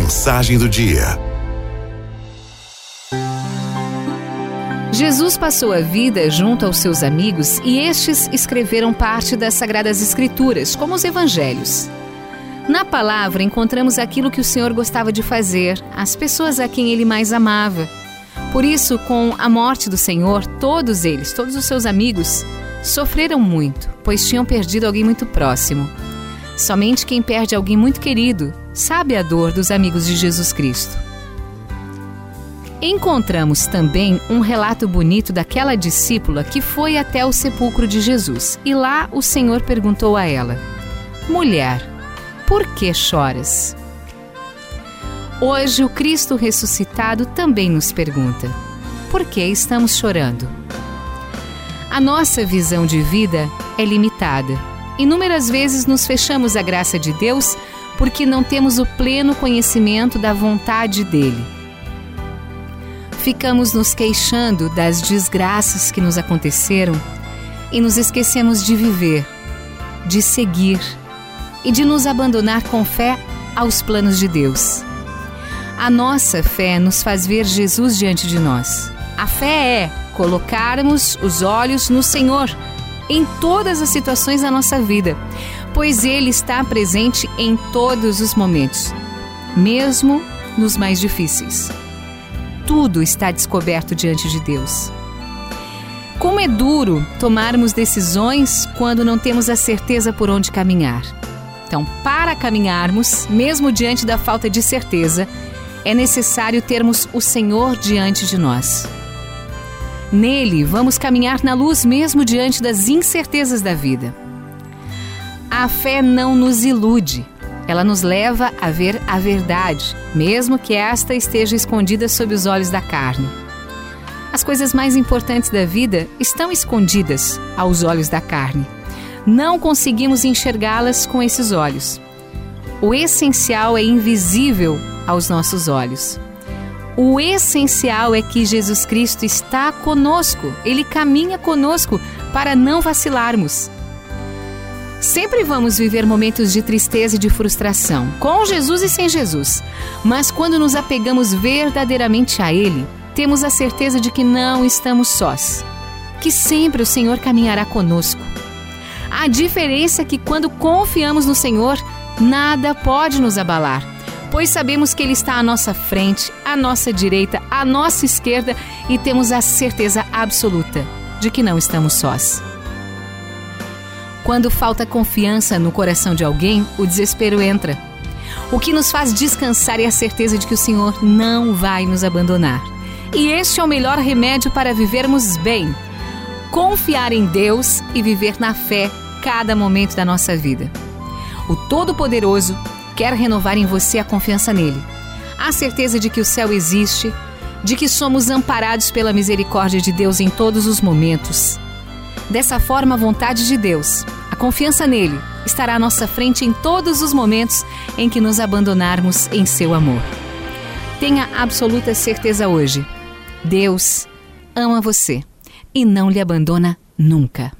Mensagem do dia. Jesus passou a vida junto aos seus amigos e estes escreveram parte das Sagradas Escrituras, como os Evangelhos. Na palavra encontramos aquilo que o Senhor gostava de fazer, as pessoas a quem ele mais amava. Por isso, com a morte do Senhor, todos eles, todos os seus amigos, sofreram muito, pois tinham perdido alguém muito próximo. Somente quem perde alguém muito querido sabe a dor dos amigos de Jesus Cristo. Encontramos também um relato bonito daquela discípula que foi até o sepulcro de Jesus e lá o Senhor perguntou a ela: Mulher, por que choras? Hoje o Cristo ressuscitado também nos pergunta: por que estamos chorando? A nossa visão de vida é limitada Inúmeras vezes nos fechamos à graça de Deus porque não temos o pleno conhecimento da vontade dele. Ficamos nos queixando das desgraças que nos aconteceram e nos esquecemos de viver, de seguir e de nos abandonar com fé aos planos de Deus. A nossa fé nos faz ver Jesus diante de nós. A fé é colocarmos os olhos no Senhor em todas as situações da nossa vida, pois Ele está presente em todos os momentos, mesmo nos mais difíceis. Tudo está descoberto diante de Deus. Como é duro tomarmos decisões quando não temos a certeza por onde caminhar. Então, para caminharmos, mesmo diante da falta de certeza, é necessário termos o Senhor diante de nós. Nele, vamos caminhar na luz mesmo diante das incertezas da vida. A fé não nos ilude, ela nos leva a ver a verdade, mesmo que esta esteja escondida sob os olhos da carne. As coisas mais importantes da vida estão escondidas aos olhos da carne. Não conseguimos enxergá-las com esses olhos. O essencial é invisível aos nossos olhos. O essencial é que Jesus Cristo está conosco, ele caminha conosco para não vacilarmos. Sempre vamos viver momentos de tristeza e de frustração, com Jesus e sem Jesus. Mas quando nos apegamos verdadeiramente a Ele, temos a certeza de que não estamos sós, que sempre o Senhor caminhará conosco. A diferença é que quando confiamos no Senhor, nada pode nos abalar pois sabemos que Ele está à nossa frente, à nossa direita, à nossa esquerda e temos a certeza absoluta de que não estamos sós. Quando falta confiança no coração de alguém, o desespero entra. O que nos faz descansar é a certeza de que o Senhor não vai nos abandonar. E este é o melhor remédio para vivermos bem. Confiar em Deus e viver na fé cada momento da nossa vida. O Todo-Poderoso quer renovar em você a confiança nele. A certeza de que o céu existe, de que somos amparados pela misericórdia de Deus em todos os momentos. Dessa forma, a vontade de Deus, confiança nele, estará à nossa frente em todos os momentos em que nos abandonarmos em seu amor. Tenha absoluta certeza hoje: Deus ama você e não lhe abandona nunca.